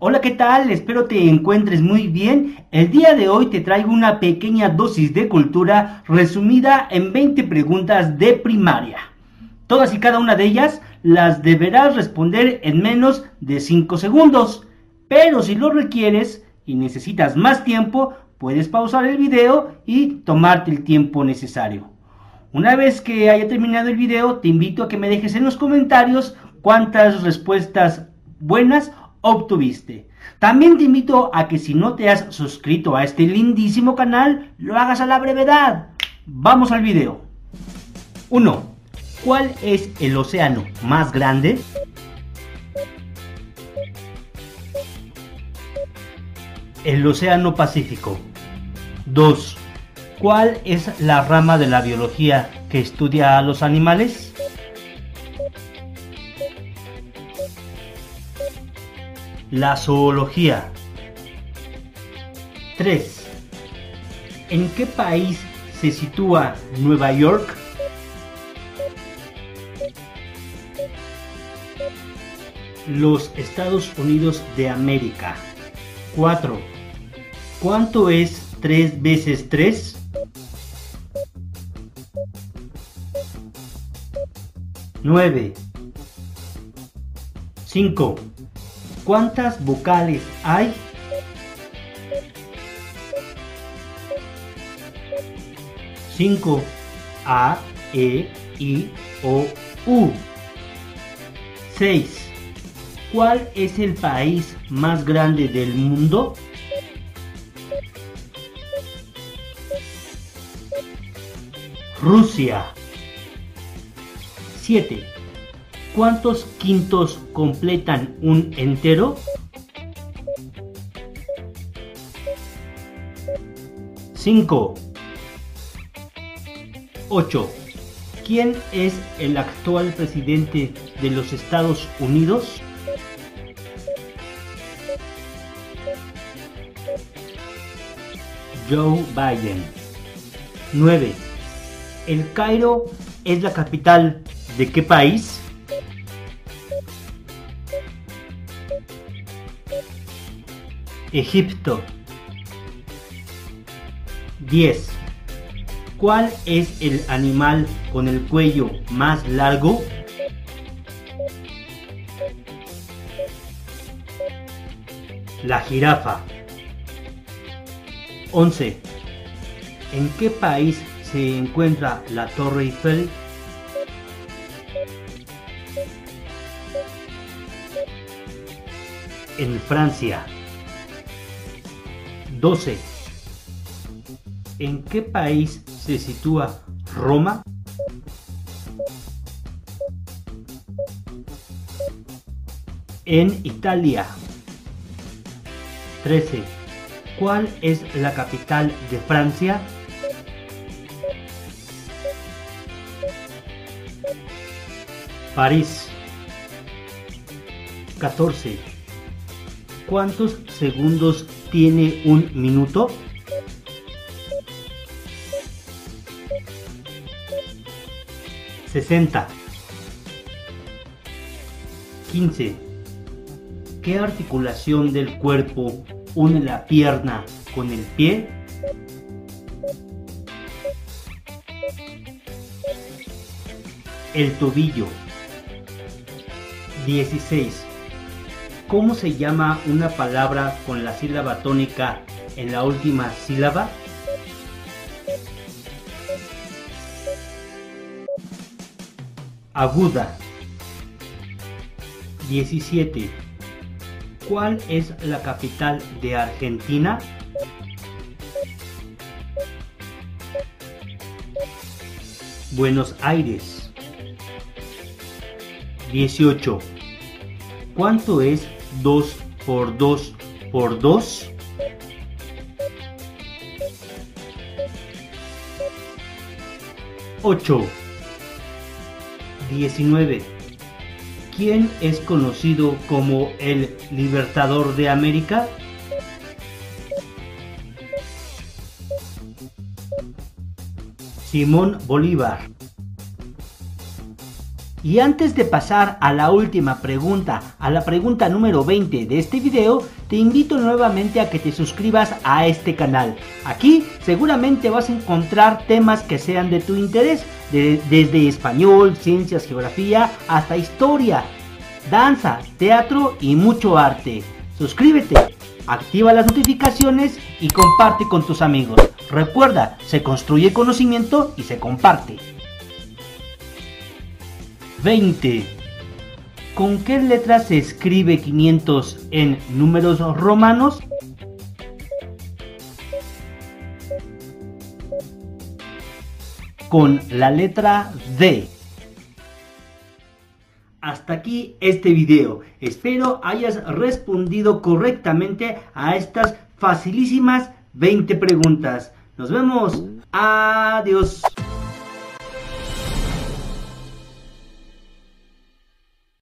Hola, ¿qué tal? Espero te encuentres muy bien. El día de hoy te traigo una pequeña dosis de cultura resumida en 20 preguntas de primaria. Todas y cada una de ellas las deberás responder en menos de 5 segundos. Pero si lo requieres y necesitas más tiempo, puedes pausar el video y tomarte el tiempo necesario. Una vez que haya terminado el video, te invito a que me dejes en los comentarios cuántas respuestas buenas obtuviste. También te invito a que si no te has suscrito a este lindísimo canal, lo hagas a la brevedad. Vamos al video. 1. ¿Cuál es el océano más grande? El océano Pacífico. 2. ¿Cuál es la rama de la biología que estudia a los animales? La zoología. 3. ¿En qué país se sitúa Nueva York? Los Estados Unidos de América. 4. ¿Cuánto es 3 veces 3? Nueve. Cinco. ¿Cuántas vocales hay? Cinco. A, E, I, O, U. Seis. ¿Cuál es el país más grande del mundo? Rusia. 7. ¿Cuántos quintos completan un entero? 5. 8. ¿Quién es el actual presidente de los Estados Unidos? Joe Biden. 9. ¿El Cairo es la capital de qué país? Egipto. 10. ¿Cuál es el animal con el cuello más largo? La jirafa. 11. ¿En qué país se encuentra la Torre Eiffel? En Francia. 12. ¿En qué país se sitúa Roma? En Italia. 13. ¿Cuál es la capital de Francia? París. 14. ¿Cuántos segundos tiene un minuto? Sesenta. 15. ¿Qué articulación del cuerpo une la pierna con el pie? El tobillo. 16. ¿Cómo se llama una palabra con la sílaba tónica en la última sílaba? Aguda. 17. ¿Cuál es la capital de Argentina? Buenos Aires. 18. ¿Cuánto es 2 por 2 por 2? Ocho. Diecinueve. ¿Quién es conocido como el Libertador de América? Simón Bolívar. Y antes de pasar a la última pregunta, a la pregunta número 20 de este video, te invito nuevamente a que te suscribas a este canal. Aquí seguramente vas a encontrar temas que sean de tu interés, desde español, ciencias, geografía, hasta historia, danza, teatro y mucho arte. Suscríbete, activa las notificaciones y comparte con tus amigos. Recuerda, se construye conocimiento y se comparte. 20. ¿Con qué letra se escribe 500 en números romanos? Con la letra D. Hasta aquí este video. Espero hayas respondido correctamente a estas facilísimas 20 preguntas. Nos vemos. Adiós.